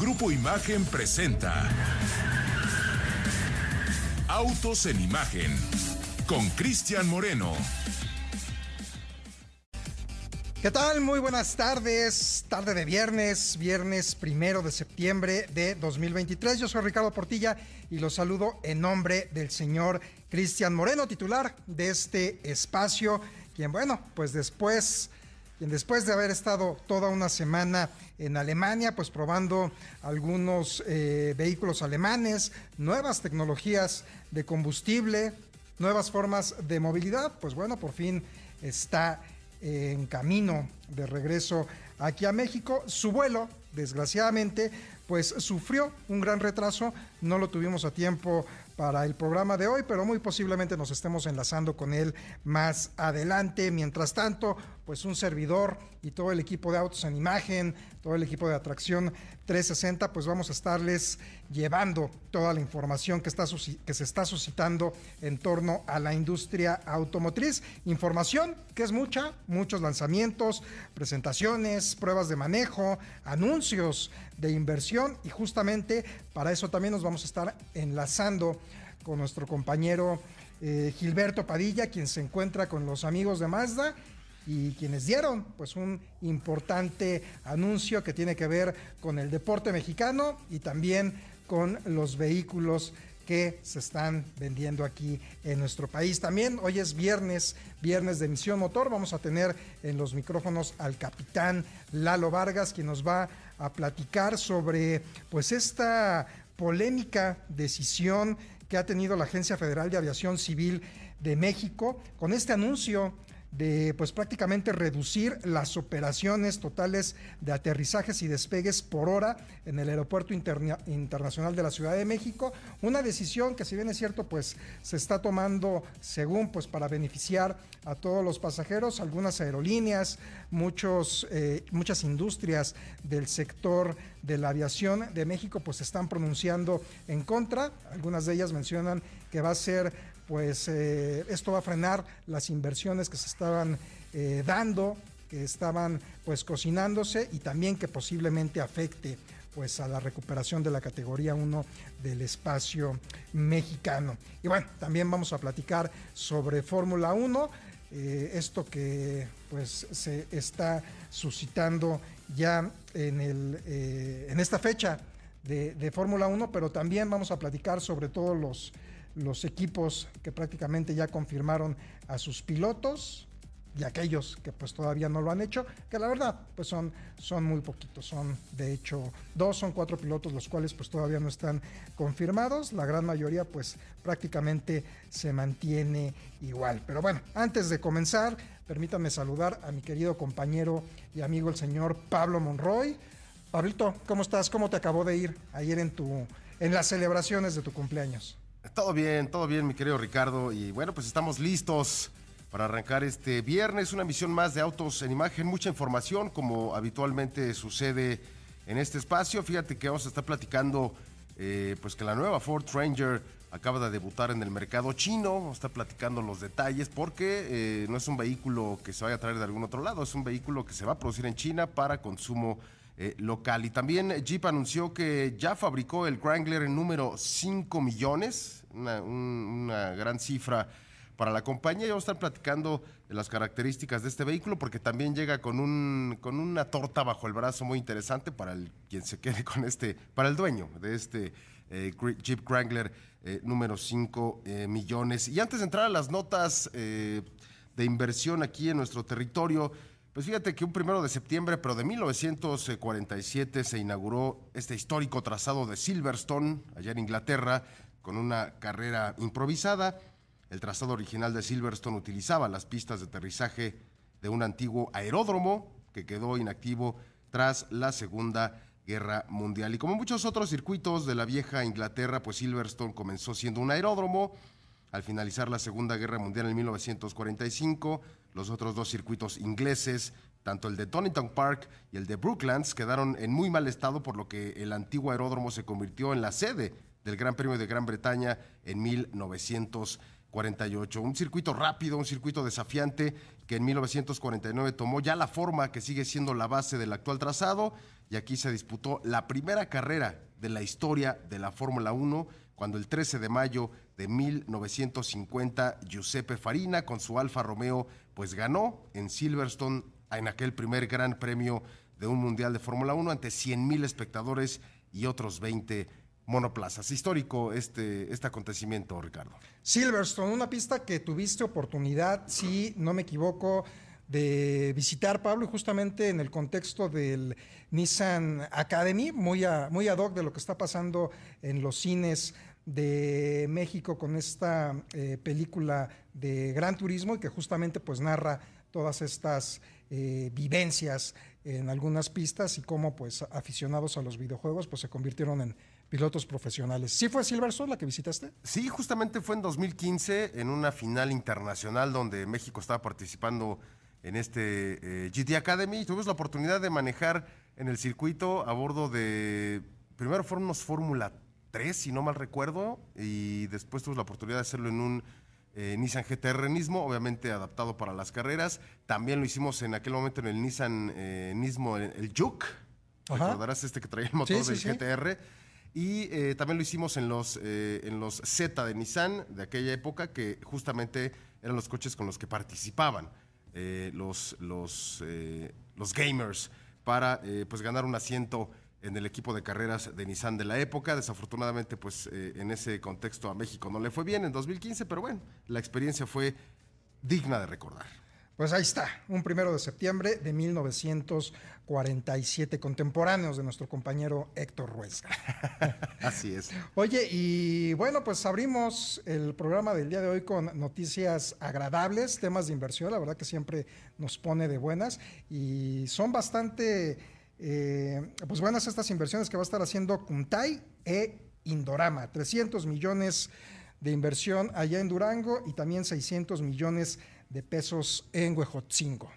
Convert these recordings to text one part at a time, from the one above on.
Grupo Imagen presenta Autos en Imagen con Cristian Moreno. ¿Qué tal? Muy buenas tardes. Tarde de viernes, viernes primero de septiembre de 2023. Yo soy Ricardo Portilla y los saludo en nombre del señor Cristian Moreno, titular de este espacio, quien, bueno, pues después quien después de haber estado toda una semana en Alemania, pues probando algunos eh, vehículos alemanes, nuevas tecnologías de combustible, nuevas formas de movilidad, pues bueno, por fin está en camino de regreso aquí a México. Su vuelo, desgraciadamente, pues sufrió un gran retraso, no lo tuvimos a tiempo para el programa de hoy, pero muy posiblemente nos estemos enlazando con él más adelante. Mientras tanto, pues un servidor y todo el equipo de Autos en Imagen, todo el equipo de Atracción 360, pues vamos a estarles llevando toda la información que, está, que se está suscitando en torno a la industria automotriz. Información que es mucha, muchos lanzamientos, presentaciones, pruebas de manejo, anuncios de inversión y justamente para eso también nos vamos a estar enlazando con nuestro compañero eh, Gilberto Padilla, quien se encuentra con los amigos de Mazda y quienes dieron pues un importante anuncio que tiene que ver con el deporte mexicano y también con los vehículos que se están vendiendo aquí en nuestro país. También hoy es viernes, viernes de emisión motor. Vamos a tener en los micrófonos al capitán Lalo Vargas, quien nos va a platicar sobre pues esta polémica decisión que ha tenido la Agencia Federal de Aviación Civil de México con este anuncio de pues prácticamente reducir las operaciones totales de aterrizajes y despegues por hora en el aeropuerto internacional de la Ciudad de México, una decisión que si bien es cierto pues se está tomando según pues para beneficiar a todos los pasajeros, algunas aerolíneas, muchos, eh, muchas industrias del sector de la aviación de México pues se están pronunciando en contra, algunas de ellas mencionan que va a ser pues eh, esto va a frenar las inversiones que se estaban eh, dando, que estaban pues cocinándose y también que posiblemente afecte pues a la recuperación de la categoría 1 del espacio mexicano. Y bueno, también vamos a platicar sobre Fórmula 1, eh, esto que pues se está suscitando ya en, el, en esta fecha de, de Fórmula 1, pero también vamos a platicar sobre todos los los equipos que prácticamente ya confirmaron a sus pilotos y aquellos que pues todavía no lo han hecho, que la verdad pues son, son muy poquitos, son de hecho dos, son cuatro pilotos los cuales pues todavía no están confirmados, la gran mayoría pues prácticamente se mantiene igual. Pero bueno, antes de comenzar, permítanme saludar a mi querido compañero y amigo el señor Pablo Monroy. Pablito, ¿cómo estás? ¿Cómo te acabó de ir ayer en tu en las celebraciones de tu cumpleaños? Todo bien, todo bien, mi querido Ricardo. Y bueno, pues estamos listos para arrancar este viernes, una misión más de autos en imagen, mucha información, como habitualmente sucede en este espacio. Fíjate que vamos a estar platicando, eh, pues que la nueva Ford Ranger acaba de debutar en el mercado chino. Vamos a estar platicando los detalles porque eh, no es un vehículo que se vaya a traer de algún otro lado, es un vehículo que se va a producir en China para consumo eh, local. Y también Jeep anunció que ya fabricó el Wrangler en número 5 millones, una, gran cifra para la compañía. Y vamos a estar platicando de las características de este vehículo porque también llega con, un, con una torta bajo el brazo muy interesante para el, quien se quede con este, para el dueño de este eh, Jeep Wrangler eh, número 5 millones. Y antes de entrar a las notas de inversión aquí en nuestro territorio, pues fíjate que un primero de septiembre, pero de 1947, se inauguró este histórico trazado de Silverstone, allá en Inglaterra, con una carrera improvisada. El trazado original de Silverstone utilizaba las pistas de aterrizaje de un antiguo aeródromo que quedó inactivo tras la Segunda Guerra Mundial. Y como muchos otros circuitos de la vieja Inglaterra, pues Silverstone comenzó siendo un aeródromo. Al finalizar la Segunda Guerra Mundial en 1945, los otros dos circuitos ingleses, tanto el de Donington Park y el de Brooklands, quedaron en muy mal estado, por lo que el antiguo aeródromo se convirtió en la sede del Gran Premio de Gran Bretaña en 1946. 48. Un circuito rápido, un circuito desafiante que en 1949 tomó ya la forma que sigue siendo la base del actual trazado y aquí se disputó la primera carrera de la historia de la Fórmula 1 cuando el 13 de mayo de 1950 Giuseppe Farina con su Alfa Romeo pues ganó en Silverstone en aquel primer gran premio de un mundial de Fórmula 1 ante 100 mil espectadores y otros 20 monoplazas. Histórico este, este acontecimiento, Ricardo. Silverstone, una pista que tuviste oportunidad, si no me equivoco, de visitar, Pablo, y justamente en el contexto del Nissan Academy, muy, muy ad hoc de lo que está pasando en los cines de México con esta eh, película de Gran Turismo y que justamente pues narra todas estas eh, vivencias en algunas pistas y cómo pues aficionados a los videojuegos pues se convirtieron en pilotos profesionales. ¿Sí fue Silverstone la que visitaste? Sí, justamente fue en 2015 en una final internacional donde México estaba participando en este eh, GT Academy. Tuvimos la oportunidad de manejar en el circuito a bordo de, primero fueron unos Fórmula 3, si no mal recuerdo, y después tuvimos la oportunidad de hacerlo en un eh, Nissan GTR Nismo, obviamente adaptado para las carreras. También lo hicimos en aquel momento en el Nissan eh, Nismo, el, Juke. Recordarás este que traía el motor del GTR. Y eh, también lo hicimos en los, en los Z de Nissan de aquella época, que justamente eran los coches con los que participaban los, los, los gamers para pues ganar un asiento en el equipo de carreras de Nissan de la época. Desafortunadamente, pues eh, en ese contexto a México no le fue bien en 2015, pero bueno, la experiencia fue digna de recordar. Pues ahí está, un primero de septiembre de 1947, contemporáneos de nuestro compañero Héctor Ruesca. Así es. Oye, y bueno, pues abrimos el programa del día de hoy con noticias agradables, temas de inversión, la verdad que siempre nos pone de buenas y son bastante eh, pues buenas estas inversiones que va a estar haciendo Kuntai e Indorama. 300 millones de inversión allá en Durango y también 600 millones de pesos en Huejotzingo.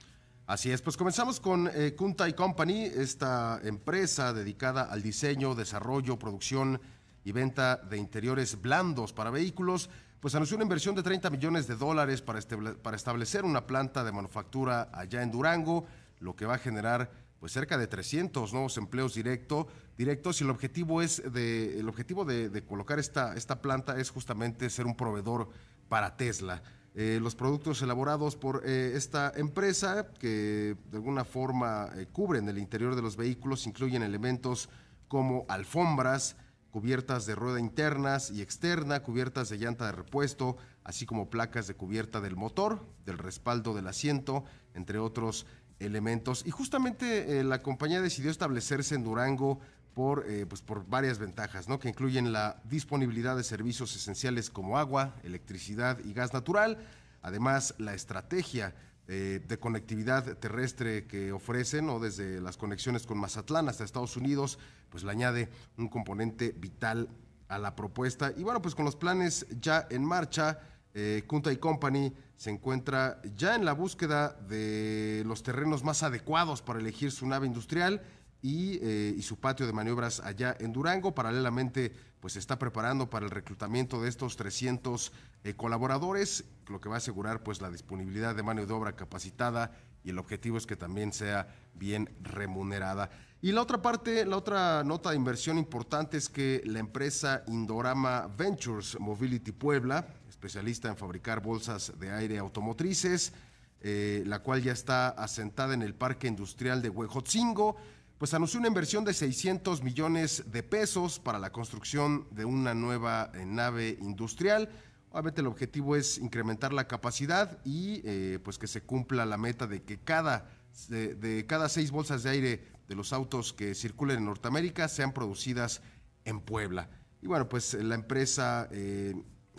Así es, pues comenzamos con eh, Kuntai Company, esta empresa dedicada al diseño, desarrollo, producción y venta de interiores blandos para vehículos, pues anunció una inversión de 30 millones de dólares para, para establecer una planta de manufactura allá en Durango, lo que va a generar pues cerca de 300 nuevos empleos directo, directos y el objetivo es de el objetivo de, colocar esta, esta planta es justamente ser un proveedor para Tesla. Eh, los productos elaborados por eh, esta empresa, que de alguna forma eh, cubren el interior de los vehículos, incluyen elementos como alfombras, cubiertas de rueda internas y externa, cubiertas de llanta de repuesto, así como placas de cubierta del motor, del respaldo del asiento, entre otros elementos. Y justamente la compañía decidió establecerse en Durango por, eh, pues por varias ventajas, ¿no? que incluyen la disponibilidad de servicios esenciales como agua, electricidad y gas natural, además la estrategia eh, de conectividad terrestre que ofrecen, o desde las conexiones con Mazatlán hasta Estados Unidos, pues le añade un componente vital a la propuesta. Y bueno, pues con los planes ya en marcha, eh, Kunta y Company se encuentra ya en la búsqueda de los terrenos más adecuados para elegir su nave industrial y, eh, su patio de maniobras allá en Durango. Paralelamente, pues se está preparando para el reclutamiento de estos 300 eh, colaboradores, lo que va a asegurar pues la disponibilidad de mano de obra capacitada y el objetivo es que también sea bien remunerada. Y la otra parte, la otra nota de inversión importante es que la empresa Indorama Ventures Mobility Puebla especialista en fabricar bolsas de aire automotrices, eh, la cual ya está asentada en el Parque Industrial de Huejotzingo, pues anunció una inversión de 600 millones de pesos para la construcción de una nueva eh, nave industrial. Obviamente el objetivo es incrementar la capacidad y eh, pues que se cumpla la meta de que cada, de, cada seis bolsas de aire de los autos que circulen en Norteamérica sean producidas en Puebla. Y bueno, pues la empresa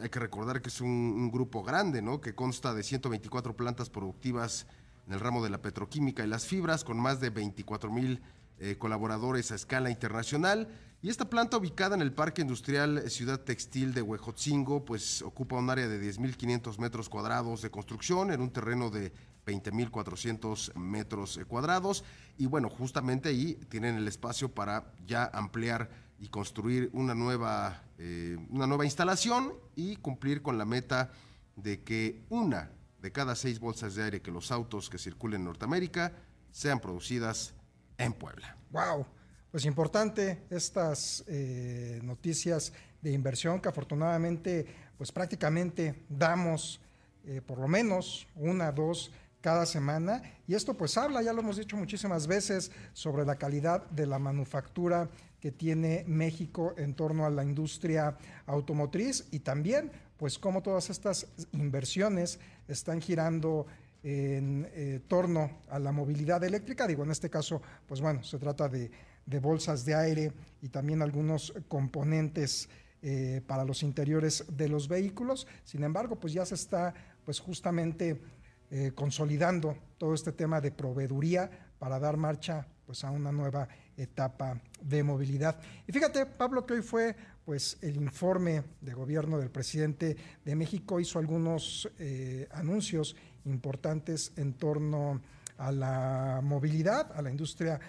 hay que recordar que es un, grupo grande, ¿no? Que consta de 124 plantas productivas en el ramo de la petroquímica y las fibras, con más de 24 mil eh, colaboradores a escala internacional. Y esta planta ubicada en el Parque Industrial Ciudad Textil de Huejotzingo, pues ocupa un área de 10.500 metros cuadrados de construcción en un terreno de 20.400 metros cuadrados. Y bueno, justamente ahí tienen el espacio para ya ampliar y construir una nueva, eh, una nueva instalación y cumplir con la meta de que una de cada seis bolsas de aire que los autos que circulen en Norteamérica sean producidas en Puebla. ¡Wow! Pues importante estas eh, noticias de inversión que afortunadamente, pues prácticamente damos eh, por lo menos una, dos cada semana. Y esto pues habla, ya lo hemos dicho muchísimas veces, sobre la calidad de la manufactura que tiene México en torno a la industria automotriz y también pues cómo todas estas inversiones están girando en eh, torno a la movilidad eléctrica. Digo, en este caso, pues bueno, se trata de, bolsas de aire y también algunos componentes eh, para los interiores de los vehículos. Sin embargo, pues ya se está pues justamente eh, consolidando todo este tema de proveeduría para dar marcha pues a una nueva etapa de movilidad. Y fíjate, Pablo, que hoy fue pues el informe de gobierno del presidente de México hizo algunos anuncios importantes en torno a la movilidad, a la industria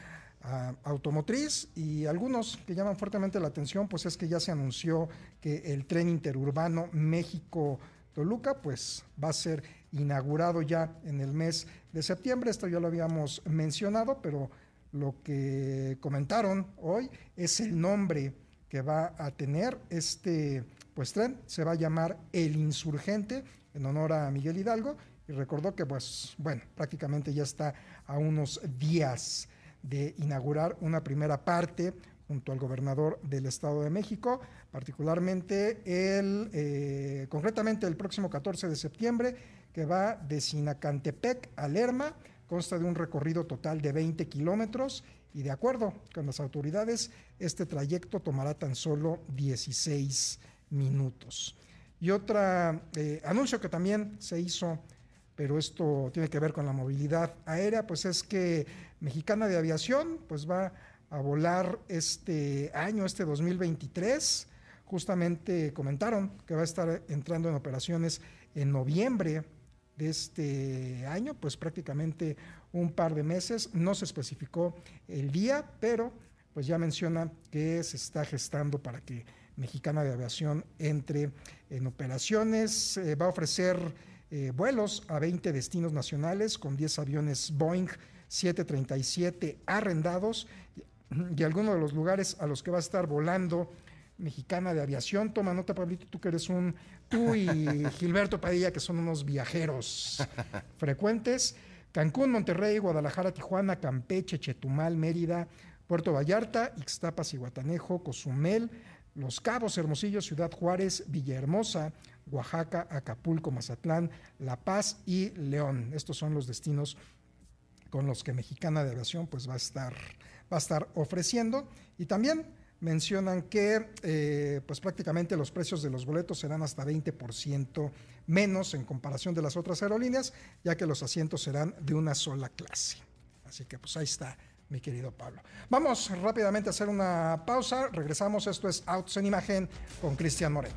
automotriz y algunos que llaman fuertemente la atención, pues es que ya se anunció que el tren interurbano México-Toluca, pues va a ser inaugurado ya en el mes de septiembre. Esto ya lo habíamos mencionado, pero lo que comentaron hoy es el nombre que va a tener este pues tren. Se va a llamar El Insurgente en honor a Miguel Hidalgo y recordó que, pues, bueno, prácticamente ya está a unos días de inaugurar una primera parte junto al gobernador del Estado de México, particularmente el, eh, concretamente el próximo 14 de septiembre, que va de Sinacantepec a Lerma, consta de un recorrido total de 20 kilómetros y de acuerdo con las autoridades, este trayecto tomará tan solo 16 minutos. Y otro eh, anuncio que también se hizo pero esto tiene que ver con la movilidad aérea, pues es que Mexicana de Aviación pues va a volar este año, este 2023. Justamente comentaron que va a estar entrando en operaciones en noviembre de este año, pues prácticamente un par de meses. No se especificó el día, pero pues ya menciona que se está gestando para que Mexicana de Aviación entre en operaciones. Eh, va a ofrecer eh, vuelos a 20 destinos nacionales con 10 aviones Boeing 737 arrendados y, algunos de los lugares a los que va a estar volando mexicana de aviación. Toma nota, Pablito, tú que eres un, tú y Gilberto Padilla, que son unos viajeros frecuentes. Cancún, Monterrey, Guadalajara, Tijuana, Campeche, Chetumal, Mérida, Puerto Vallarta, Ixtapas y Guatanejo, Cozumel, Los Cabos, Hermosillo, Ciudad Juárez, Villahermosa, Oaxaca, Acapulco, Mazatlán, La Paz y León. Estos son los destinos con los que Mexicana de Aviación pues va a estar, va a estar ofreciendo. Y también mencionan que eh, pues prácticamente los precios de los boletos serán hasta 20% menos en comparación de las otras aerolíneas, ya que los asientos serán de una sola clase. Así que pues ahí está mi querido Pablo. Vamos rápidamente a hacer una pausa, regresamos, esto es Autos en Imagen con Cristian Moreno.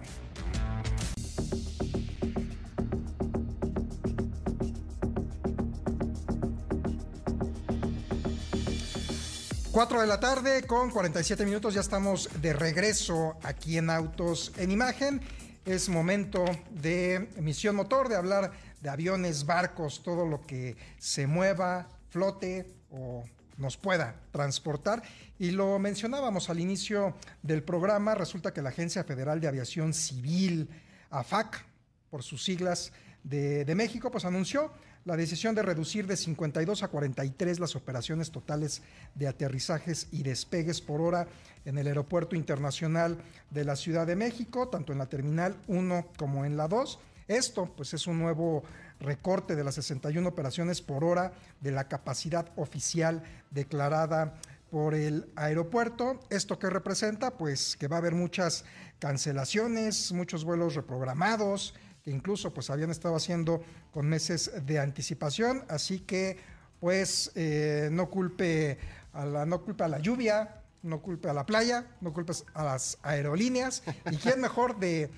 4 de la tarde con 47 minutos, ya estamos de regreso aquí en Autos en Imagen. Es momento de emisión motor, de hablar de aviones, barcos, todo lo que se mueva, flote o nos pueda transportar. Y lo mencionábamos al inicio del programa, resulta que la Agencia Federal de Aviación Civil, AFAC, por sus siglas de, de México, pues anunció la decisión de reducir de 52 a 43 las operaciones totales de aterrizajes y despegues por hora en el Aeropuerto Internacional de la Ciudad de México, tanto en la Terminal 1 como en la 2. Esto pues es un nuevo recorte de las 61 operaciones por hora de la capacidad oficial declarada por el aeropuerto. ¿Esto qué representa? Pues que va a haber muchas cancelaciones, muchos vuelos reprogramados, que incluso pues habían estado haciendo con meses de anticipación, así que pues eh, no culpe a la, no culpe a la lluvia, no culpe a la playa, no culpes a las aerolíneas, y quién mejor de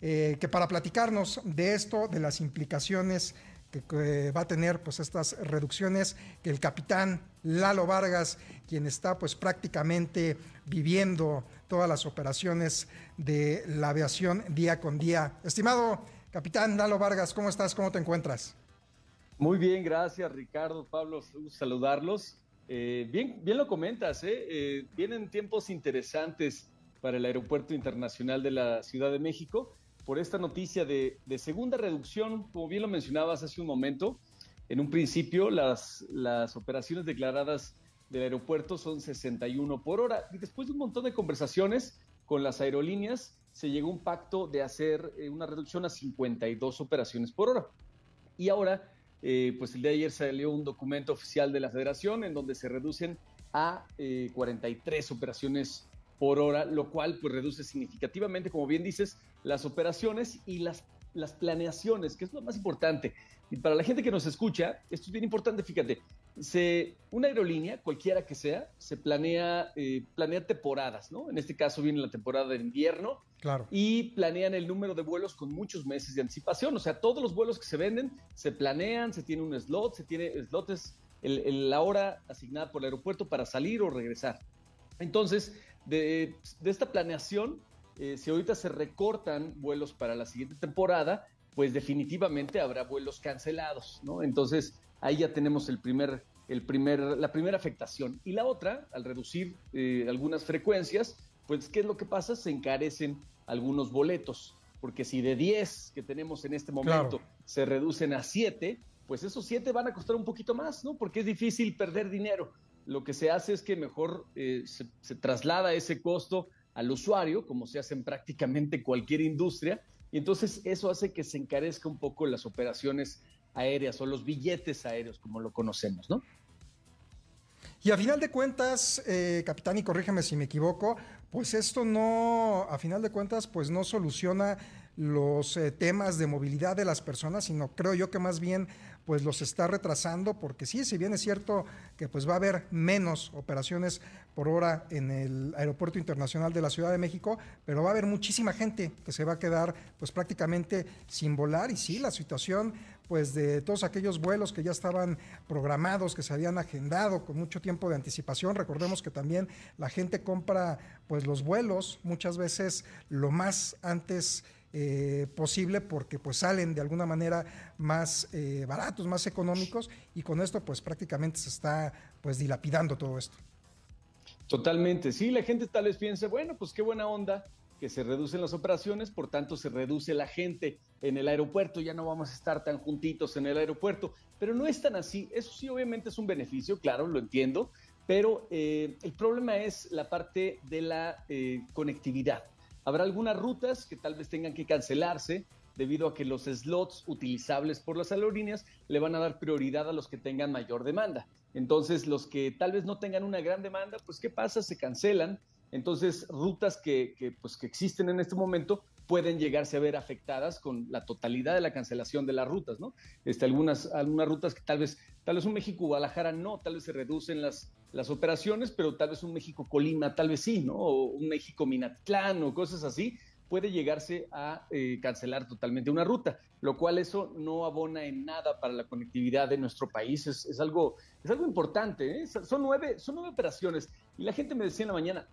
eh, que para platicarnos de esto, de las implicaciones que, va a tener pues estas reducciones, que el capitán Lalo Vargas, quien está pues prácticamente viviendo todas las operaciones de la aviación día con día. Estimado Capitán Lalo Vargas, ¿cómo estás? ¿Cómo te encuentras? Muy bien, gracias Ricardo, Pablo, saludarlos. Eh, bien, bien lo comentas, ¿eh? ¿eh? vienen tiempos interesantes para el Aeropuerto Internacional de la Ciudad de México por esta noticia de, segunda reducción, como bien lo mencionabas hace un momento. En un principio, las operaciones declaradas del aeropuerto son 61 por hora. Y después de un montón de conversaciones con las aerolíneas, se llegó a un pacto de hacer eh, una reducción a 52 operaciones por hora. Y ahora, eh, pues el día de ayer salió un documento oficial de la federación en donde se reducen a 43 eh, operaciones por hora, lo cual pues reduce significativamente, como bien dices, las operaciones y las, las planeaciones, que es lo más importante. Y para la gente que nos escucha, esto es bien importante, fíjate, se, una aerolínea, cualquiera que sea, se planea, eh, planea temporadas, ¿no? En este caso viene la temporada de invierno. Claro. Y planean el número de vuelos con muchos meses de anticipación. O sea, todos los vuelos que se venden se planean, se tiene un slot, se tiene slot es la hora asignada por el aeropuerto para salir o regresar. Entonces, de, esta planeación, eh, si ahorita se recortan vuelos para la siguiente temporada, pues definitivamente habrá vuelos cancelados, ¿no? Entonces, ahí ya tenemos el primer, el primer, la primera afectación. Y la otra, al reducir eh, algunas frecuencias, pues, ¿qué es lo que pasa? Se encarecen algunos boletos, porque si de 10 que tenemos en este momento se reducen a 7, pues esos 7 van a costar un poquito más, ¿no? Porque es difícil perder dinero. Lo que se hace es que mejor eh, se, se traslada ese costo al usuario, como se hace en prácticamente cualquier industria, y entonces eso hace que se encarezca un poco las operaciones aéreas o los billetes aéreos, como lo conocemos, ¿no? Y a final de cuentas, eh, capitán, y corrígeme si me equivoco, pues esto no, a final de cuentas, pues no soluciona los eh, temas de movilidad de las personas, sino creo yo que más bien pues los está retrasando, porque sí, si bien es cierto que pues va a haber menos operaciones por hora en el Aeropuerto Internacional de la Ciudad de México, pero va a haber muchísima gente que se va a quedar pues prácticamente sin volar y sí, la situación pues de todos aquellos vuelos que ya estaban programados, que se habían agendado con mucho tiempo de anticipación. Recordemos que también la gente compra pues los vuelos muchas veces lo más antes eh, posible porque pues salen de alguna manera más eh, baratos, más económicos y con esto pues prácticamente se está pues dilapidando todo esto. Totalmente, sí, la gente tal vez piense, bueno, pues qué buena onda que se reducen las operaciones, por tanto se reduce la gente en el aeropuerto, ya no vamos a estar tan juntitos en el aeropuerto, pero no es tan así, eso sí obviamente es un beneficio, claro, lo entiendo, pero eh, el problema es la parte de la conectividad. Habrá algunas rutas que tal vez tengan que cancelarse debido a que los slots utilizables por las aerolíneas le van a dar prioridad a los que tengan mayor demanda. Entonces, los que tal vez no tengan una gran demanda, pues ¿qué pasa? Se cancelan. Entonces, rutas que, pues, que existen en este momento pueden llegarse a ver afectadas con la totalidad de la cancelación de las rutas, ¿no? Este, algunas, algunas rutas que tal vez, tal vez un México-Guadalajara no, tal vez se reducen las, las operaciones, pero tal vez un México-Colima, tal vez sí, ¿no? O un México-Minatlán o cosas así, puede llegarse a eh, cancelar totalmente una ruta, lo cual eso no abona en nada para la conectividad de nuestro país. Es, algo, es algo importante. ¿eh? Son, nueve, son nueve operaciones. Y la gente me decía en la mañana,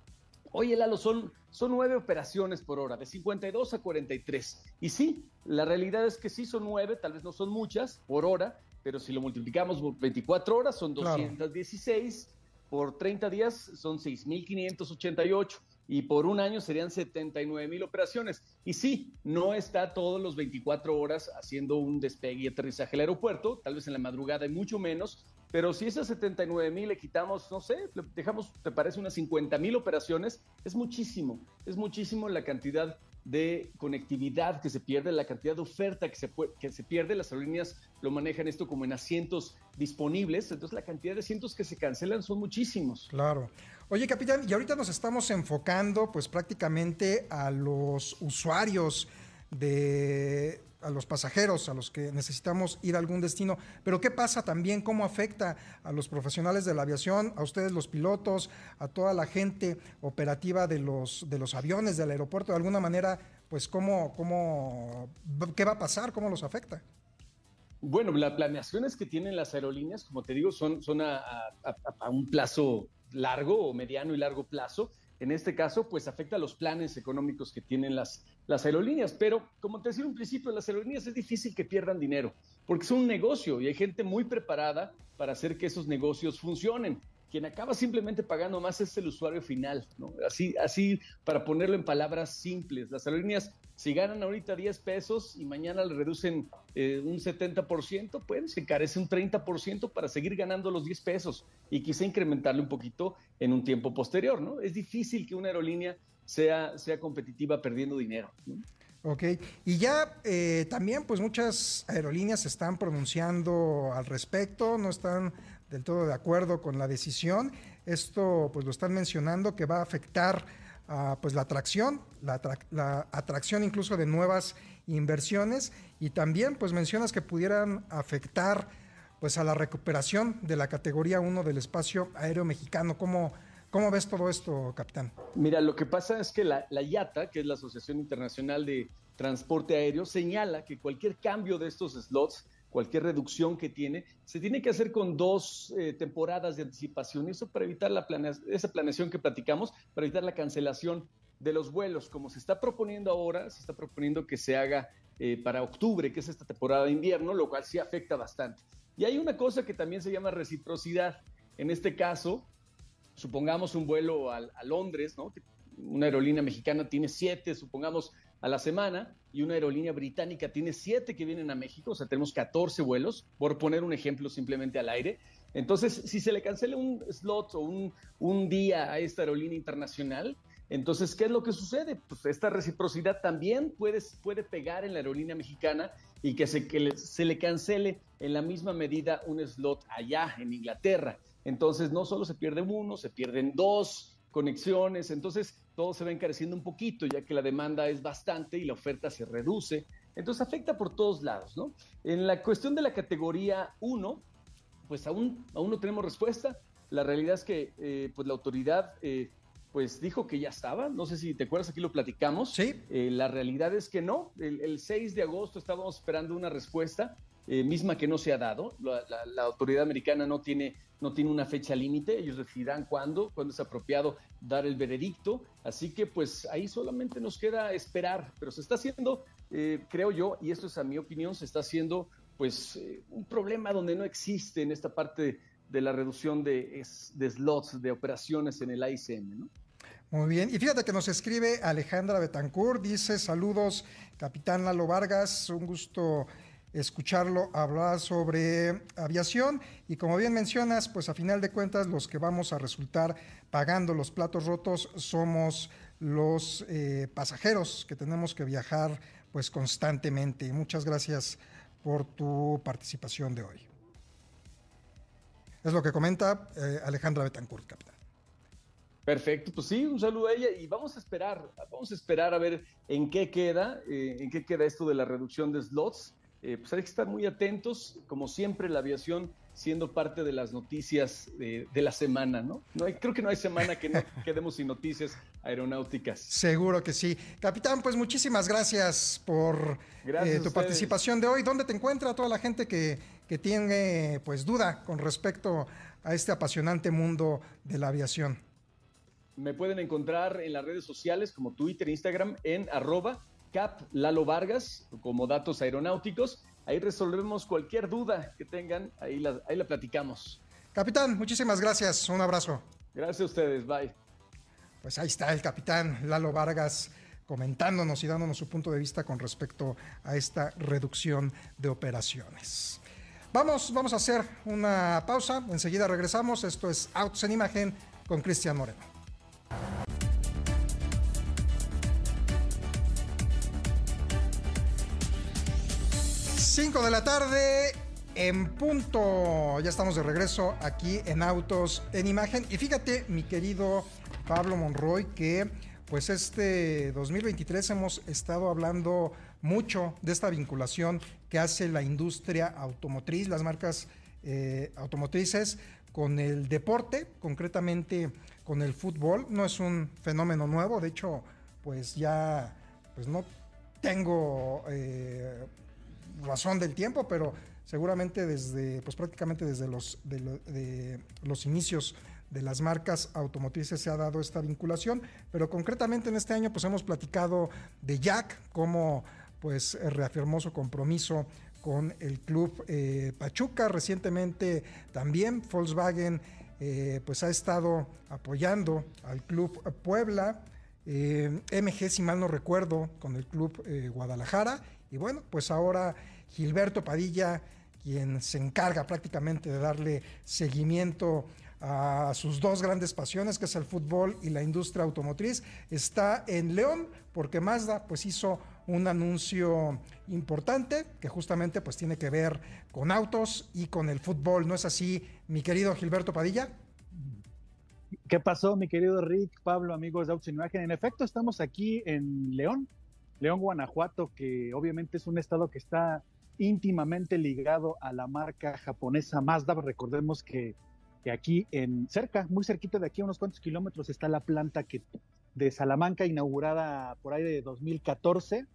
Oye, Lalo, son, son nueve operaciones por hora, de 52 a 43. Y sí, la realidad es que sí son nueve, tal vez no son muchas por hora, pero si lo multiplicamos por 24 horas son 216, por 30 días son 6.588 y por un año serían 79 mil operaciones. Y sí, no está todos los 24 horas haciendo un despegue y aterrizaje al aeropuerto, tal vez en la madrugada hay mucho menos, pero si esas 79 mil le quitamos, no sé, dejamos, te parece, unas 50 mil operaciones, es muchísimo, es muchísimo la cantidad de conectividad que se pierde, la cantidad de oferta que se, que se pierde. Las aerolíneas lo manejan esto como en asientos disponibles, entonces la cantidad de asientos que se cancelan son muchísimos. Claro. Oye, capitán, y ahorita nos estamos enfocando pues prácticamente a los usuarios de a los pasajeros, a los que necesitamos ir a algún destino. Pero ¿qué pasa también? ¿Cómo afecta a los profesionales de la aviación, a ustedes los pilotos, a toda la gente operativa de los, de los aviones, del aeropuerto? De alguna manera, pues ¿cómo, cómo, ¿qué va a pasar? ¿Cómo los afecta? Bueno, las planeaciones que tienen las aerolíneas, como te digo, son, son a, un plazo largo o mediano y largo plazo. En este caso, pues afecta a los planes económicos que tienen las, las aerolíneas. Pero, como te decía en un principio, las aerolíneas es difícil que pierdan dinero, porque es un negocio y hay gente muy preparada para hacer que esos negocios funcionen quien acaba simplemente pagando más es el usuario final, ¿no? Así, así para ponerlo en palabras simples. Las aerolíneas, si ganan ahorita 10 pesos y mañana le reducen eh, un 70%, pues se encarece un 30% para seguir ganando los 10 pesos y quizá incrementarle un poquito en un tiempo posterior, ¿no? Es difícil que una aerolínea sea, sea competitiva perdiendo dinero. ¿no? Ok, y ya eh, también pues muchas aerolíneas se están pronunciando al respecto, no están del todo de acuerdo con la decisión. Esto pues lo están mencionando que va a afectar a pues la atracción, la, la, atracción incluso de nuevas inversiones y también pues mencionas que pudieran afectar pues a la recuperación de la categoría 1 del espacio aéreo mexicano. ¿Cómo, ¿Cómo ves todo esto, capitán? Mira, lo que pasa es que la, la IATA, que es la Asociación Internacional de Transporte Aéreo, señala que cualquier cambio de estos slots cualquier reducción que tiene, se tiene que hacer con dos eh, temporadas de anticipación. Eso para evitar la esa planeación que platicamos, para evitar la cancelación de los vuelos. Como se está proponiendo ahora, se está proponiendo que se haga eh, para octubre, que es esta temporada de invierno, lo cual sí afecta bastante. Y hay una cosa que también se llama reciprocidad. En este caso, supongamos un vuelo a, a Londres, ¿no? Una aerolínea mexicana tiene siete, supongamos, a la semana y una aerolínea británica tiene siete que vienen a México, o sea, tenemos 14 vuelos, por poner un ejemplo simplemente al aire. Entonces, si se le cancela un slot o un, un día a esta aerolínea internacional, entonces, ¿qué es lo que sucede? Pues esta reciprocidad también puede, puede pegar en la aerolínea mexicana y que, se, que se le cancele en la misma medida un slot allá en Inglaterra. Entonces, no solo se pierde uno, se pierden dos, conexiones, entonces todo se va encareciendo un poquito, ya que la demanda es bastante y la oferta se reduce. Entonces afecta por todos lados, ¿no? En la cuestión de la categoría 1, pues aún, aún no tenemos respuesta. La realidad es que eh, pues la autoridad eh, pues dijo que ya estaba. No sé si te acuerdas, aquí lo platicamos. Sí. Eh, la realidad es que no. El, el, 6 de agosto estábamos esperando una respuesta eh, misma que no se ha dado. La, autoridad americana no tiene, no tiene una fecha límite, ellos decidirán cuándo, cuándo es apropiado dar el veredicto. Así que pues ahí solamente nos queda esperar, pero se está haciendo, eh, creo yo, y esto es a mi opinión, se está haciendo pues eh, un problema donde no existe en esta parte de la reducción de, slots, de operaciones en el AICM. Muy bien, y fíjate que nos escribe Alejandra Betancourt, dice saludos, capitán Lalo Vargas, un gusto escucharlo hablar sobre aviación y como bien mencionas, pues a final de cuentas los que vamos a resultar pagando los platos rotos somos los eh, pasajeros que tenemos que viajar pues constantemente. Muchas gracias por tu participación de hoy. Es lo que comenta eh, Alejandra Betancourt, capitán. Perfecto, pues sí, un saludo a ella y vamos a esperar, vamos a esperar a ver en qué queda, eh, en qué queda esto de la reducción de slots eh, pues hay que estar muy atentos, como siempre la aviación siendo parte de las noticias de, de la semana, ¿no? no hay, creo que no hay semana que no quedemos sin noticias aeronáuticas. Seguro que sí. Capitán, pues muchísimas gracias por gracias eh, tu participación de hoy. ¿Dónde te encuentra toda la gente que, que tiene pues duda con respecto a este apasionante mundo de la aviación? Me pueden encontrar en las redes sociales como Twitter, Instagram, en arroba Cap Lalo Vargas como datos aeronáuticos. Ahí resolvemos cualquier duda que tengan, ahí la, ahí la platicamos. Capitán, muchísimas gracias, un abrazo. Gracias a ustedes, bye. Pues ahí está el capitán Lalo Vargas comentándonos y dándonos su punto de vista con respecto a esta reducción de operaciones. Vamos, vamos a hacer una pausa, enseguida regresamos. Esto es Autos en Imagen con Cristian Moreno. 5 de la tarde en punto. Ya estamos de regreso aquí en Autos en Imagen. Y fíjate, mi querido Pablo Monroy, que pues este 2023 hemos estado hablando mucho de esta vinculación que hace la industria automotriz, las marcas eh, automotrices con el deporte, concretamente con el fútbol. No es un fenómeno nuevo, de hecho, pues ya pues no tengo eh, razón del tiempo, pero seguramente desde, pues prácticamente desde los, de, lo, de los inicios de las marcas automotrices se ha dado esta vinculación, pero concretamente en este año pues hemos platicado de Jack, cómo pues reafirmó su compromiso con el club eh, Pachuca. Recientemente también Volkswagen eh, pues ha estado apoyando al club Puebla, eh, MG si mal no recuerdo, con el club Guadalajara. Y bueno, pues ahora Gilberto Padilla, quien se encarga prácticamente de darle seguimiento a sus dos grandes pasiones, que es el fútbol y la industria automotriz, está en León, porque Mazda pues hizo un anuncio importante que justamente pues tiene que ver con autos y con el fútbol. ¿No es así, mi querido Gilberto Padilla? ¿Qué pasó, mi querido Rick, Pablo, amigos de Autos en Imagen? En efecto, estamos aquí en León, León, Guanajuato, que obviamente es un estado que está íntimamente ligado a la marca japonesa Mazda. Recordemos que, aquí en cerca, muy cerquita de aquí, unos cuantos kilómetros, está la planta que de Salamanca, inaugurada por ahí de 2014.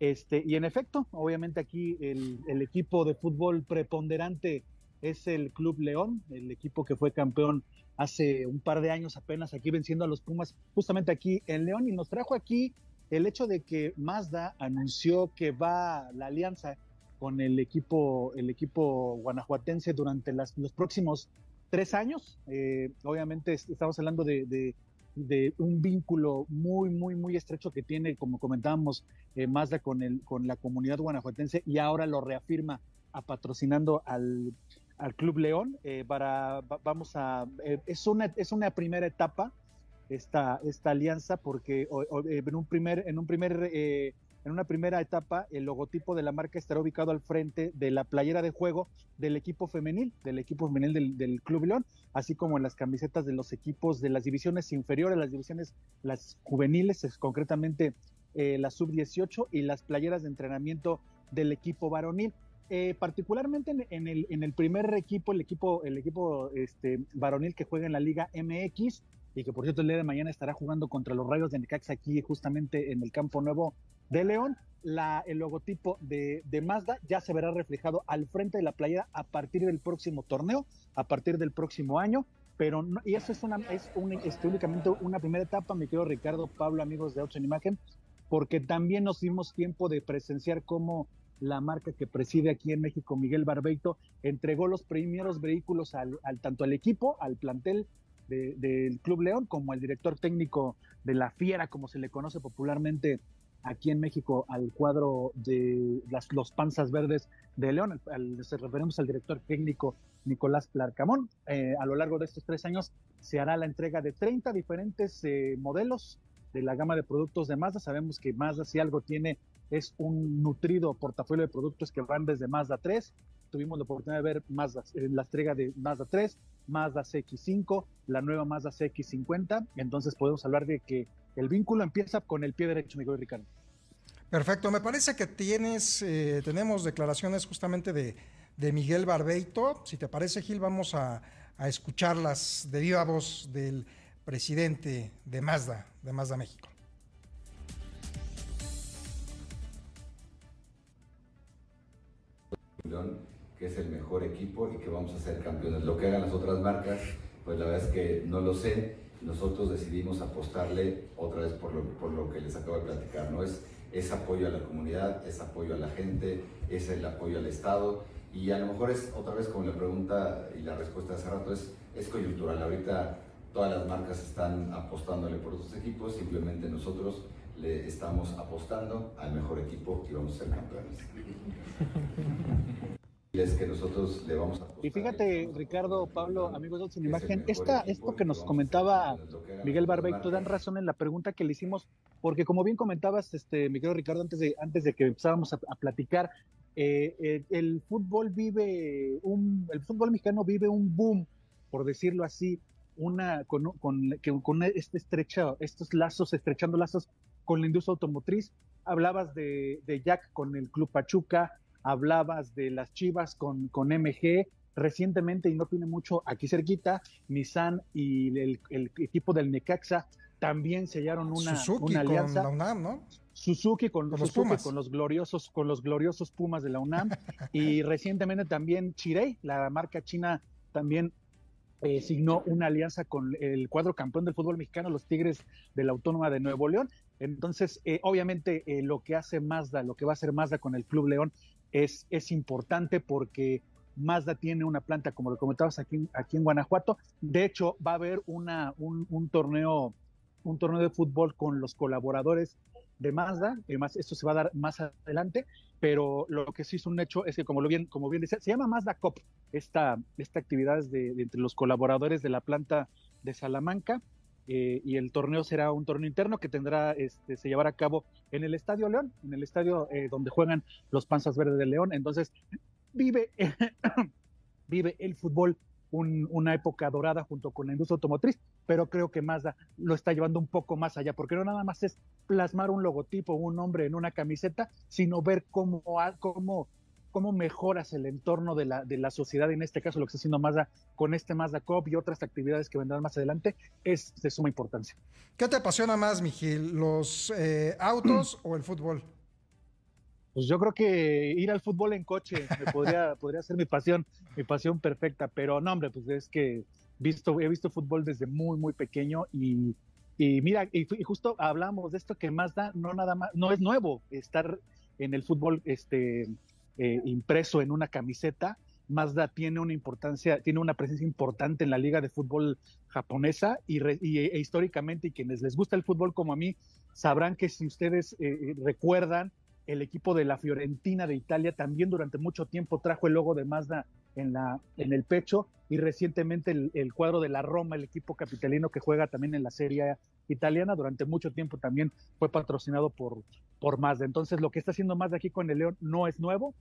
Este, y en efecto, obviamente aquí el, el, equipo de fútbol preponderante es el Club León, el equipo que fue campeón hace un par de años apenas aquí venciendo a los Pumas, justamente aquí en León, y nos trajo aquí el hecho de que Mazda anunció que va la alianza con el equipo, el equipo guanajuatense durante las, los próximos tres años. Eh, obviamente estamos hablando de, un vínculo muy, muy, muy estrecho que tiene, como comentábamos, eh, Mazda con, el, con la comunidad guanajuatense y ahora lo reafirma patrocinando al, Club León. Eh, para, vamos a, es, una, es una primera etapa esta, esta alianza porque en un primer, en un primer en una primera etapa, el logotipo de la marca estará ubicado al frente de la playera de juego del equipo femenil, del equipo femenil del, Club León, así como en las camisetas de los equipos de las divisiones inferiores, las divisiones, las juveniles, es concretamente eh, la sub-18 y las playeras de entrenamiento del equipo varonil. Eh, particularmente en, el, en el primer equipo, el equipo, el equipo este, varonil que juega en la Liga MX, y que por cierto el día de mañana estará jugando contra los Rayos de Necaxa aquí justamente en el Campo Nuevo de León. El logotipo de, Mazda ya se verá reflejado al frente de la playera a partir del próximo torneo, a partir del próximo año. Pero y eso es una un, este, únicamente una primera etapa, mi querido Ricardo, Pablo, amigos de Autos en Imagen, porque también nos dimos tiempo de presenciar cómo la marca que preside aquí en México, Miguel Barbeito, entregó los primeros vehículos al tanto al equipo, al plantel del Club León, como el director técnico de la Fiera, como se le conoce popularmente aquí en México, al cuadro de las, los Panzas Verdes de León. Al, se referimos al director técnico Nicolás Plarcamón. Eh, a lo largo de estos tres años se hará la entrega de 30 diferentes eh, modelos de la gama de productos de Mazda. Sabemos que Mazda si algo tiene es un nutrido portafolio de productos que van desde Mazda 3. Tuvimos la oportunidad de ver Mazda, eh, la entrega de Mazda 3, Mazda CX5, la nueva Mazda CX50. Entonces podemos hablar de que el vínculo empieza con el pie derecho, Miguel Ricardo. Perfecto, me parece que tienes, eh, tenemos declaraciones justamente de, de, Miguel Barbeito. Si te parece, Gil, vamos a, a escucharlas de viva voz del presidente de Mazda, de Mazda México. Que es el mejor equipo y que vamos a ser campeones. Lo que hagan las otras marcas, pues la verdad es que no lo sé. Nosotros decidimos apostarle otra vez por lo, por lo que les acabo de platicar, ¿no? Es, es apoyo a la comunidad, es apoyo a la gente, es el apoyo al Estado y a lo mejor es otra vez como la pregunta y la respuesta de hace rato es, es coyuntural. Ahorita todas las marcas están apostándole por otros equipos, simplemente nosotros le estamos apostando al mejor equipo y vamos a ser campeones. Es que nosotros le vamos a y fíjate, Ricardo, Pablo, amigos de Sin Imagen, esta, esto que nos comentaba Miguel Barbeito, dan razón en la pregunta que le hicimos, porque como bien comentabas, este, mi querido Ricardo, antes de, antes de que empezáramos a, platicar, eh, eh, el fútbol vive un, el fútbol mexicano vive un boom, por decirlo así, una con, con, con este estrecha, estos lazos, estrechando lazos con la industria automotriz. Hablabas de, de Jack con el Club Pachuca, hablabas de las Chivas con, con MG, recientemente, y no tiene mucho aquí cerquita, Nissan y el, equipo del Necaxa también sellaron una, una alianza. Con la UNAM, ¿no? Suzuki con, los Pumas. con los gloriosos, con los gloriosos Pumas de la UNAM. y recientemente también Chirei, la marca china, también eh, signó una alianza con el cuadro campeón del fútbol mexicano, los Tigres de la Autónoma de Nuevo León. Entonces, eh, obviamente, eh, lo que hace Mazda, lo que va a hacer Mazda con el Club León es, es importante porque Mazda tiene una planta, como lo comentabas aquí, aquí en Guanajuato. De hecho, va a haber una, un, torneo, un torneo de fútbol con los colaboradores de Mazda, además esto se va a dar más adelante, pero lo que sí es un hecho es que, como, lo bien, como bien decía, se llama Mazda Cop, esta, esta actividad es de entre los colaboradores de la planta de Salamanca, eh, y el torneo será un torneo interno que tendrá, este, se llevará a cabo en el Estadio León, en el estadio eh, donde juegan los Panzas Verdes de León. Entonces, vive, vive el fútbol un, una época dorada junto con la industria automotriz, pero creo que Mazda lo está llevando un poco más allá, porque no nada más es plasmar un logotipo, un nombre en una camiseta, sino ver cómo, cómo, cómo mejoras el entorno de la, de la sociedad, en este caso lo que está haciendo Mazda con este Mazda Cop y otras actividades que vendrán más adelante, es de suma importancia. ¿Qué te apasiona más, Mijil, los eh, autos o el fútbol? Pues yo creo que ir al fútbol en coche me podría, podría ser mi pasión, mi pasión perfecta, pero no, hombre, pues es que visto, he visto fútbol desde muy, muy pequeño y, y mira, y, y, justo hablamos de esto que más da, no nada más, no es nuevo estar en el fútbol este, eh, impreso en una camiseta. Mazda tiene una importancia, tiene una presencia importante en la liga de fútbol japonesa y, re, e, históricamente, y quienes les gusta el fútbol como a mí, sabrán que si ustedes eh, recuerdan, el equipo de la Fiorentina de Italia también durante mucho tiempo trajo el logo de Mazda en, la, en el pecho y recientemente el, el, cuadro de la Roma, el equipo capitalino que juega también en la Serie italiana, durante mucho tiempo también fue patrocinado por, por Mazda. Entonces lo que está haciendo Mazda aquí con el León no es nuevo,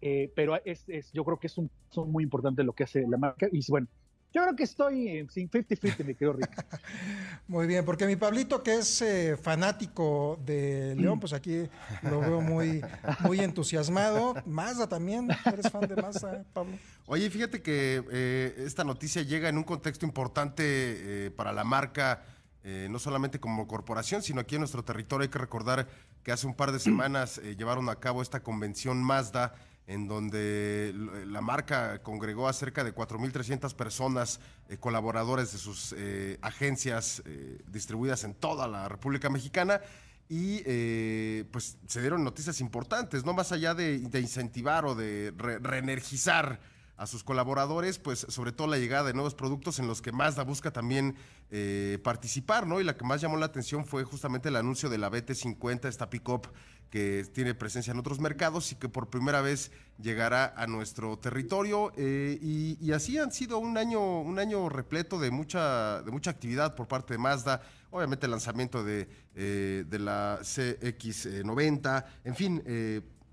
eh, pero es, es, yo creo que es un, son muy importante lo que hace la marca y bueno, yo creo que estoy sin 50-50, mi querido Rick. Muy bien, porque mi Pablito, que es eh, fanático de León, pues aquí lo veo muy, muy entusiasmado. Mazda también, ¿eres fan de Mazda, Pablo? Oye, fíjate que eh, esta noticia llega en un contexto importante eh, para la marca, eh, no solamente como corporación, sino aquí en nuestro territorio. Hay que recordar que hace un par de semanas llevaron a cabo esta convención Mazda en donde la marca congregó a cerca de 4.300 personas, eh, colaboradores de sus eh, agencias eh, distribuidas en toda la República Mexicana. Y eh, pues se dieron noticias importantes, no más allá de, incentivar o de re reenergizar a sus colaboradores, pues sobre todo la llegada de nuevos productos en los que Mazda busca también eh, participar, ¿no? Y la que más llamó la atención fue justamente el anuncio de la BT50, esta pick-up que tiene presencia en otros mercados y que por primera vez llegará a nuestro territorio. Eh, y, así han sido un año, un año repleto de mucha, de mucha actividad por parte de Mazda. Obviamente el lanzamiento de, eh, de la CX90, en fin.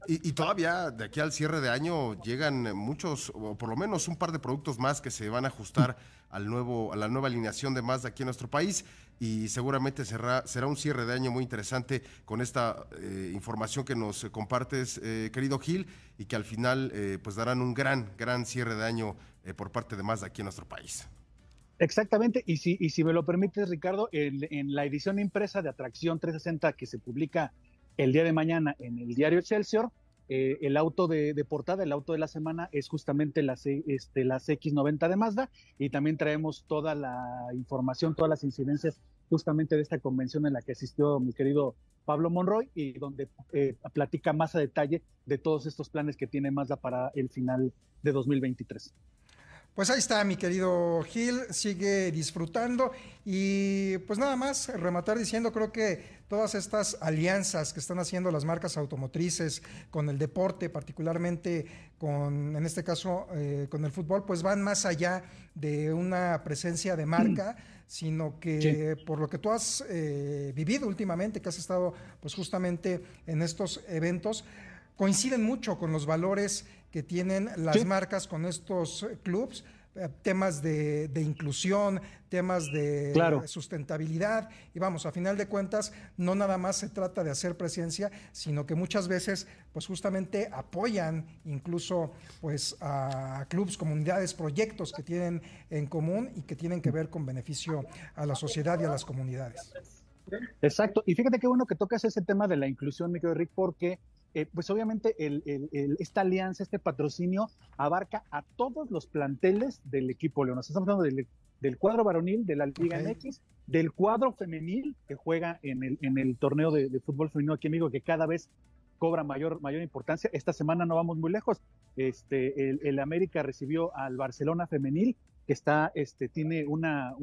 Y, todavía de aquí al cierre de año llegan muchos, o por lo menos un par de productos más que se van a ajustar al nuevo, a la nueva alineación de Mazda aquí en nuestro país y seguramente será, será un cierre de año muy interesante con esta eh, información que nos compartes, eh, querido Gil, y que al final eh, pues darán un gran, gran cierre de año por parte de Mazda aquí en nuestro país. Exactamente, y si, y si me lo permites, Ricardo, en la edición impresa de Atracción 360 que se publica el día de mañana en el diario Excelsior, eh, el auto de, portada, el auto de la semana es justamente la, este, la CX90 de Mazda y también traemos toda la información, todas las incidencias justamente de esta convención en la que asistió mi querido Pablo Monroy y donde eh, platica más a detalle de todos estos planes que tiene Mazda para el final de 2023. Pues ahí está, mi querido Gil, sigue disfrutando y pues nada más rematar diciendo, creo que todas estas alianzas que están haciendo las marcas automotrices con el deporte, particularmente con, en este caso, eh, con el fútbol, pues van más allá de una presencia de marca, sino que sí. por lo que tú has eh, vivido últimamente, que has estado pues justamente en estos eventos, coinciden mucho con los valores que tienen las sí. marcas con estos clubs, eh, temas de, de, inclusión, temas de claro. sustentabilidad. Y vamos, a final de cuentas, no nada más se trata de hacer presencia, sino que muchas veces, pues justamente apoyan incluso pues a clubes, comunidades, proyectos que tienen en común y que tienen que ver con beneficio a la sociedad y a las comunidades. Exacto, y fíjate qué bueno que tocas ese tema de la inclusión, mi querido Rick, porque eh, pues obviamente esta alianza, este patrocinio abarca a todos los planteles del equipo León. Estamos hablando del, cuadro varonil de la Liga MX, del cuadro femenil que juega en el, en el torneo de, fútbol femenino aquí, amigo, que cada vez cobra mayor, mayor importancia. Esta semana no vamos muy lejos. Este, el, América recibió al Barcelona femenil, que está, este, tiene una,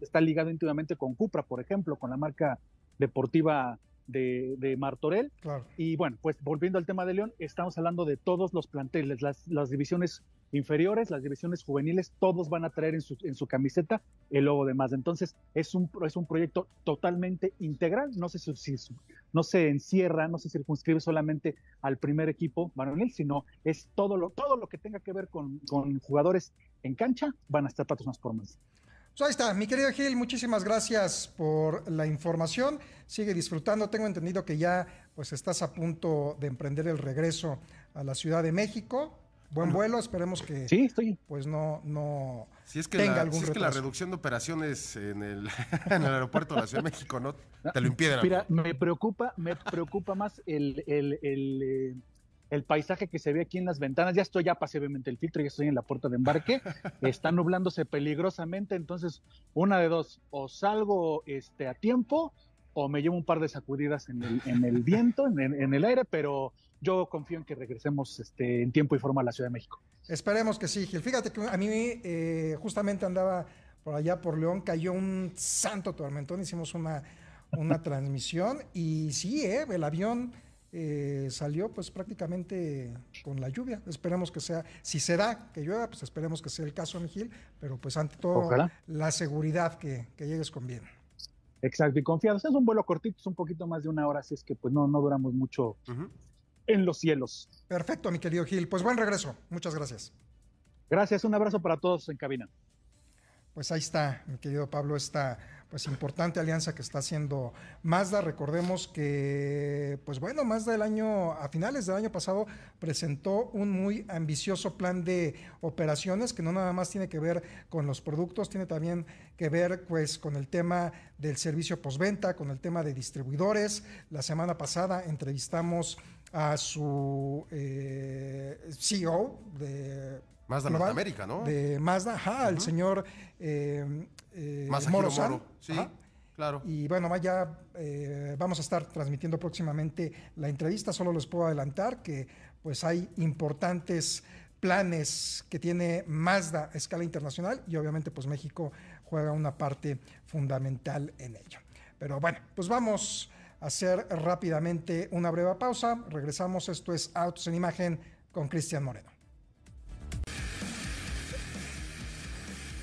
está ligado íntimamente con Cupra, por ejemplo, con la marca deportiva de, de Martorell. Y bueno, pues volviendo al tema de León, estamos hablando de todos los planteles, las, las divisiones inferiores, las divisiones juveniles, todos van a traer en su, en su camiseta el logo de Mazda. Entonces, es un, es un proyecto totalmente integral, no se, si, no se encierra, no se circunscribe solamente al primer equipo varonil, sino es todo lo, todo lo que tenga que ver con, con jugadores en cancha, van a estar patrocinados por Mazda. Pues ahí está, mi querido Gil, muchísimas gracias por la información. Sigue disfrutando. Tengo entendido que ya pues estás a punto de emprender el regreso a la Ciudad de México. Buen vuelo, esperemos que sí, estoy. pues no, no si es que tenga la, algún si es que la reducción de operaciones en el, en el aeropuerto de la Ciudad de México no te lo impiden. Mira, me preocupa, me preocupa más el, el, el eh, el paisaje que se ve aquí en las ventanas, ya estoy, ya pasé obviamente el filtro, ya estoy en la puerta de embarque, está nublándose peligrosamente, entonces una de dos, o salgo este, a tiempo o me llevo un par de sacudidas en el, en el viento, en, el aire, pero yo confío en que regresemos este, en tiempo y forma a la Ciudad de México. Esperemos que sí, Gil. Fíjate que a mí eh, justamente andaba por allá por León, cayó un santo tormentón, hicimos una, una transmisión y sí, eh, el avión eh, salió pues prácticamente con la lluvia. Esperemos que sea, si se da que llueva, pues esperemos que sea el caso, Miguel, pero pues ante todo la seguridad que, llegues con bien. Exacto, y confiados. Es un vuelo cortito, es un poquito más de una hora, así es que pues no, no duramos mucho en los cielos. Perfecto, mi querido Gil. Pues buen regreso. Muchas gracias. Gracias, un abrazo para todos en cabina. Pues ahí está, mi querido Pablo, esta pues importante alianza que está haciendo Mazda. Recordemos que, pues bueno, Mazda el año, a finales del año pasado, presentó un muy ambicioso plan de operaciones que no nada más tiene que ver con los productos, tiene también que ver pues con el tema del servicio postventa, con el tema de distribuidores. La semana pasada entrevistamos a su eh, CEO de Mazda Norteamérica, ¿no? De Mazda, ajá, el señor eh, eh, Moro, sí, claro. Y bueno, vaya, eh, vamos a estar transmitiendo próximamente la entrevista. Solo les puedo adelantar que pues hay importantes planes que tiene Mazda a escala internacional y obviamente pues México juega una parte fundamental en ello. Pero bueno, pues vamos a hacer rápidamente una breve pausa. Regresamos, esto es Autos en Imagen con Cristian Moreno.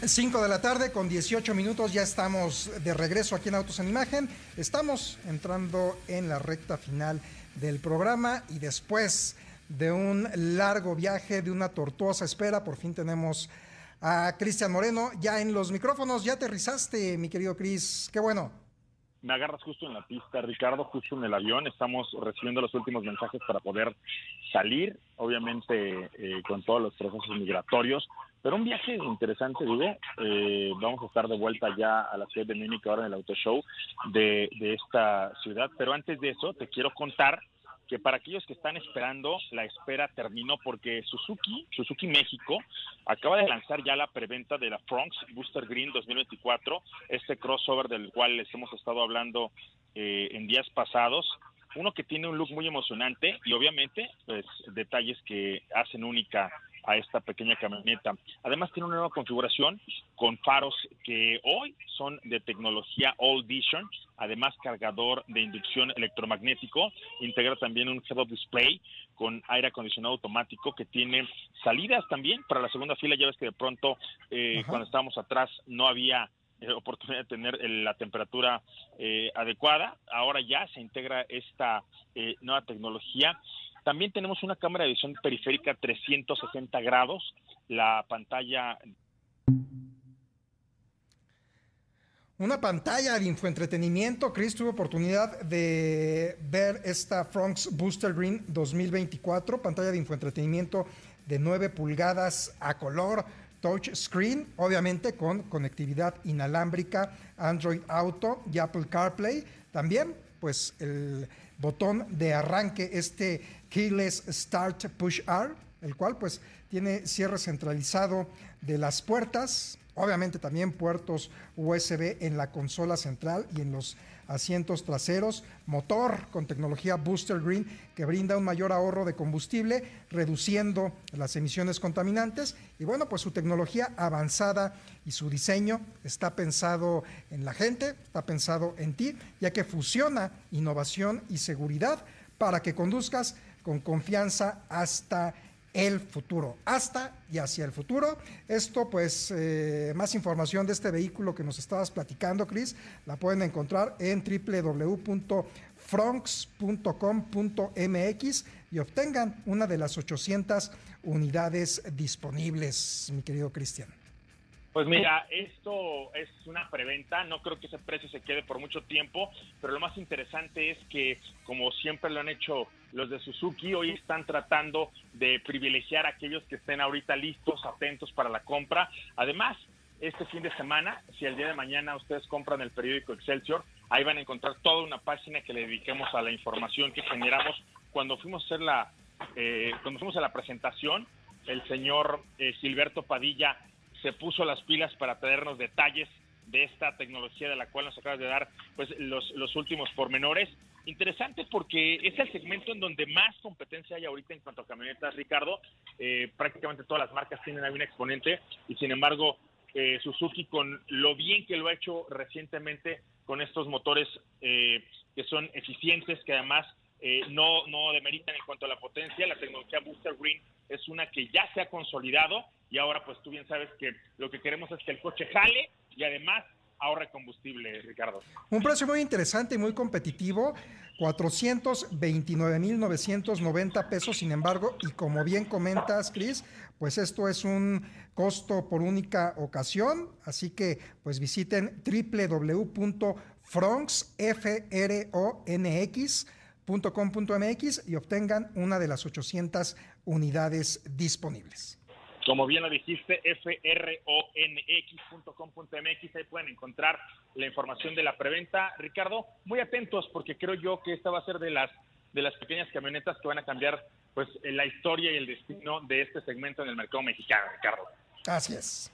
5 de la tarde con 18 minutos, ya estamos de regreso aquí en Autos en Imagen. Estamos entrando en la recta final del programa y después de un largo viaje, de una tortuosa espera, por fin tenemos a Cristian Moreno ya en los micrófonos. Ya aterrizaste, mi querido Cris, qué bueno. Me agarras justo en la pista, Ricardo, justo en el avión. Estamos recibiendo los últimos mensajes para poder salir, obviamente eh, con todos los procesos migratorios. Pero un viaje interesante, digo. Eh, vamos a estar de vuelta ya a la ciudad de Múnich ahora en el auto show de, de esta ciudad. Pero antes de eso, te quiero contar que para aquellos que están esperando, la espera terminó porque Suzuki, Suzuki México, acaba de lanzar ya la preventa de la Fronx Booster Green 2024, este crossover del cual les hemos estado hablando eh, en días pasados. Uno que tiene un look muy emocionante y obviamente pues detalles que hacen única a esta pequeña camioneta. Además tiene una nueva configuración con faros que hoy son de tecnología All Vision, además cargador de inducción electromagnético, integra también un head-up display con aire acondicionado automático que tiene salidas también para la segunda fila. Ya ves que de pronto eh, cuando estábamos atrás no había eh, oportunidad de tener la temperatura eh, adecuada. Ahora ya se integra esta nueva tecnología también tenemos una cámara de visión periférica 360 grados, la pantalla una pantalla de infoentretenimiento. Chris tuvo oportunidad de ver esta Fronx Booster Green 2024, pantalla de infoentretenimiento de 9 pulgadas a color touch screen, obviamente con conectividad inalámbrica, Android Auto y Apple CarPlay. También, pues el botón de arranque, este Keyless Start Push R, el cual pues tiene cierre centralizado de las puertas, obviamente también puertos USB en la consola central y en los asientos traseros, motor con tecnología Booster Green que brinda un mayor ahorro de combustible, reduciendo las emisiones contaminantes. Y bueno, pues su tecnología avanzada y su diseño está pensado en la gente, está pensado en ti, ya que fusiona innovación y seguridad para que conduzcas con confianza hasta el futuro, hasta y hacia el futuro. Esto, pues, eh, más información de este vehículo que nos estabas platicando, Chris, la pueden encontrar en www.fronks.com.mx y obtengan una de las 800 unidades disponibles, mi querido Cristian. Pues mira, esto es una preventa, no creo que ese precio se quede por mucho tiempo, pero lo más interesante es que, como siempre lo han hecho los de Suzuki, hoy están tratando de privilegiar a aquellos que estén ahorita listos, atentos para la compra. Además, este fin de semana, si el día de mañana ustedes compran el periódico Excelsior, ahí van a encontrar toda una página que le dediquemos a la información que generamos cuando fuimos a hacer la, eh, cuando fuimos a la presentación. El señor eh, Gilberto Padilla se puso las pilas para traernos detalles de esta tecnología de la cual nos acabas de dar pues los, los últimos pormenores. Interesante porque es el segmento en donde más competencia hay ahorita en cuanto a camionetas, Ricardo. Eh, prácticamente todas las marcas tienen un exponente y sin embargo eh, Suzuki con lo bien que lo ha hecho recientemente con estos motores eh, que son eficientes, que además no, no demeritan en cuanto a la potencia. La tecnología Booster Green es una que ya se ha consolidado y ahora pues tú bien sabes que lo que queremos es que el coche jale y además ahorre combustible, Ricardo. Un precio muy interesante y muy competitivo, 429.990 pesos, sin embargo, y como bien comentas, Cris, pues esto es un costo por única ocasión, así que pues visiten www.fronx.com.mx y obtengan una de las 800 unidades disponibles. Como bien lo dijiste, fronx.com.mx, ahí pueden encontrar la información de la preventa. Ricardo, muy atentos porque creo yo que esta va a ser de las de las pequeñas camionetas que van a cambiar pues la historia y el destino de este segmento en el mercado mexicano, Ricardo. Así es.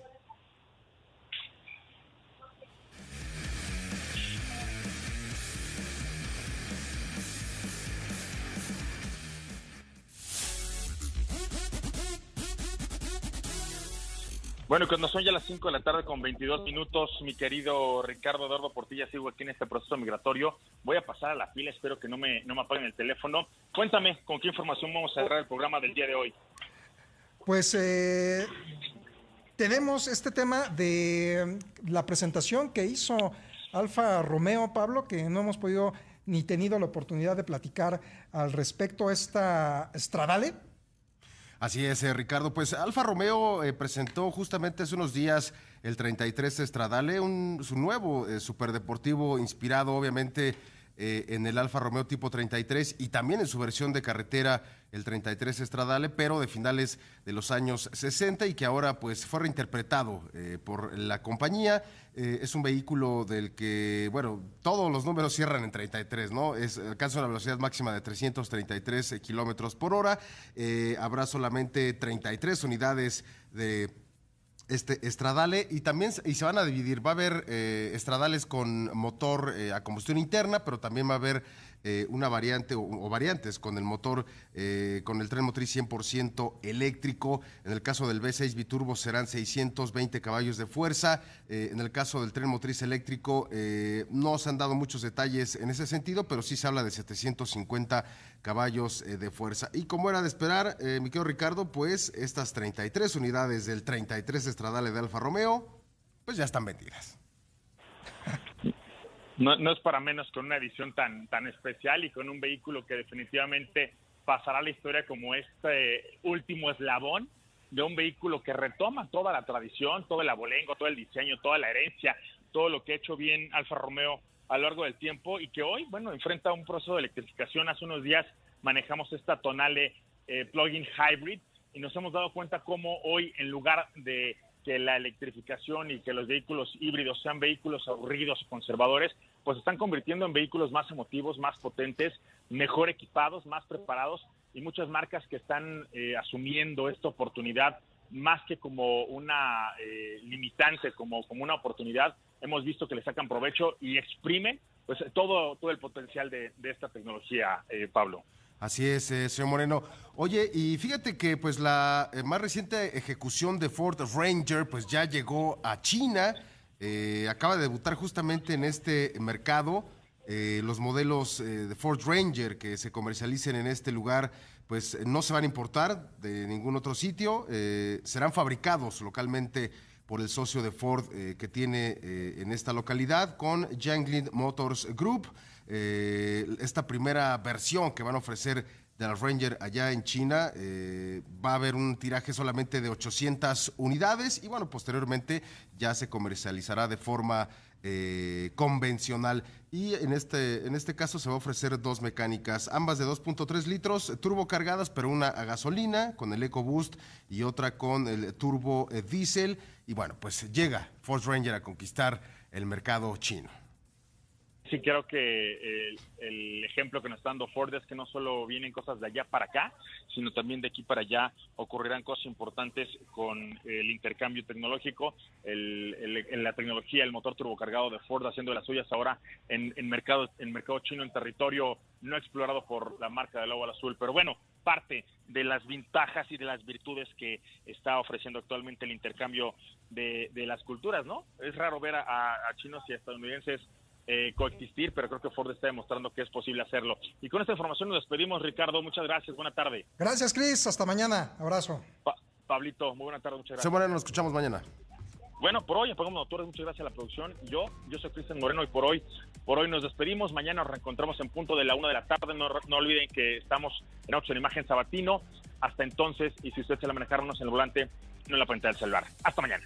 Bueno, cuando son ya las 5 de la tarde con 22 minutos, mi querido Ricardo Eduardo Portilla, sigo aquí en este proceso migratorio. Voy a pasar a la fila, espero que no me, no me apaguen el teléfono. Cuéntame, ¿con qué información vamos a cerrar el programa del día de hoy? Pues eh, tenemos este tema de la presentación que hizo Alfa Romeo, Pablo, que no hemos podido ni tenido la oportunidad de platicar al respecto. Esta Stradale, Así es, eh, Ricardo. Pues Alfa Romeo eh, presentó justamente hace unos días el 33 Estradale, un, su nuevo eh, superdeportivo inspirado obviamente en el Alfa Romeo tipo 33 y también en su versión de carretera el 33 Estradale, pero de finales de los años 60 y que ahora pues fue reinterpretado por la compañía. es un vehículo del que, bueno, todos los números cierran en 33, ¿no? Es, alcanza una velocidad máxima de 333 kilómetros por hora. habrá solamente 33 unidades de este estradale y también y se van a dividir. Va a haber eh, estradales con motor eh, a combustión interna, pero también va a haber eh, una variante o, variantes con el motor, eh, con el tren motriz 100% eléctrico. En el caso del V6 biturbo serán 620 caballos de fuerza. Eh, en el caso del tren motriz eléctrico no se han dado muchos detalles en ese sentido, pero sí se habla de 750 caballos de fuerza. Y como era de esperar, mi querido Ricardo, pues estas 33 unidades del 33 Estradale de Alfa Romeo, pues ya están vendidas. No, no es para menos con una edición tan, tan especial y con un vehículo que definitivamente pasará a la historia como este último eslabón de un vehículo que retoma toda la tradición, todo el abolengo, todo el diseño, toda la herencia, todo lo que ha hecho bien Alfa Romeo a lo largo del tiempo y que hoy, bueno, enfrenta un proceso de electrificación. Hace unos días manejamos esta Tonale eh, plug-in hybrid y nos hemos dado cuenta cómo hoy, en lugar de que la electrificación y que los vehículos híbridos sean vehículos aburridos y conservadores, pues están convirtiendo en vehículos más emotivos, más potentes, mejor equipados, más preparados y muchas marcas que están eh, asumiendo esta oportunidad más que como una eh, limitante, como, como una oportunidad, hemos visto que le sacan provecho y exprimen pues todo, todo el potencial de, esta tecnología, eh, Pablo. Así es, eh, señor Moreno. Oye, y fíjate que pues la eh, más reciente ejecución de Ford Ranger pues ya llegó a China, acaba de debutar justamente en este mercado. los modelos de Ford Ranger que se comercialicen en este lugar pues no se van a importar de ningún otro sitio, serán fabricados localmente por el socio de Ford eh, que tiene eh, en esta localidad con Jiangling Motors Group. Eh, esta primera versión que van a ofrecer de la Ranger allá en China va a haber un tiraje solamente de 800 unidades y bueno, posteriormente ya se comercializará de forma convencional. Y en este, en este caso se va a ofrecer dos mecánicas, ambas de 2.3 litros, turbo cargadas, pero una a gasolina con el EcoBoost y otra con el turbo diésel. Y bueno, pues llega Force Ranger a conquistar el mercado chino. Sí, creo que el, ejemplo que nos está dando Ford es que no solo vienen cosas de allá para acá, sino también de aquí para allá ocurrirán cosas importantes con el intercambio tecnológico, el, la tecnología, el motor turbocargado de Ford haciendo de las suyas ahora en, en, mercado, en mercado chino, en territorio no explorado por la marca del al azul. Pero bueno, parte de las ventajas y de las virtudes que está ofreciendo actualmente el intercambio de, las culturas, ¿no? Es raro ver a chinos y estadounidenses eh, coexistir, pero creo que Ford está demostrando que es posible hacerlo. Y con esta información nos despedimos, Ricardo. Muchas gracias. Buena tarde. Gracias, Cris. Hasta mañana. Abrazo. Pablito, muy buena tarde. Muchas gracias. Moreno, nos escuchamos mañana. Bueno, por hoy apagamos motores. Muchas gracias a la producción. Yo, yo soy Cristian Moreno y por hoy, por hoy nos despedimos. Mañana nos reencontramos en punto de la una de la tarde. No, no olviden que estamos en Autos en Imagen Sabatino. Hasta entonces, y si usted se la manejarnos en el volante, no en la pantalla del celular. Hasta mañana.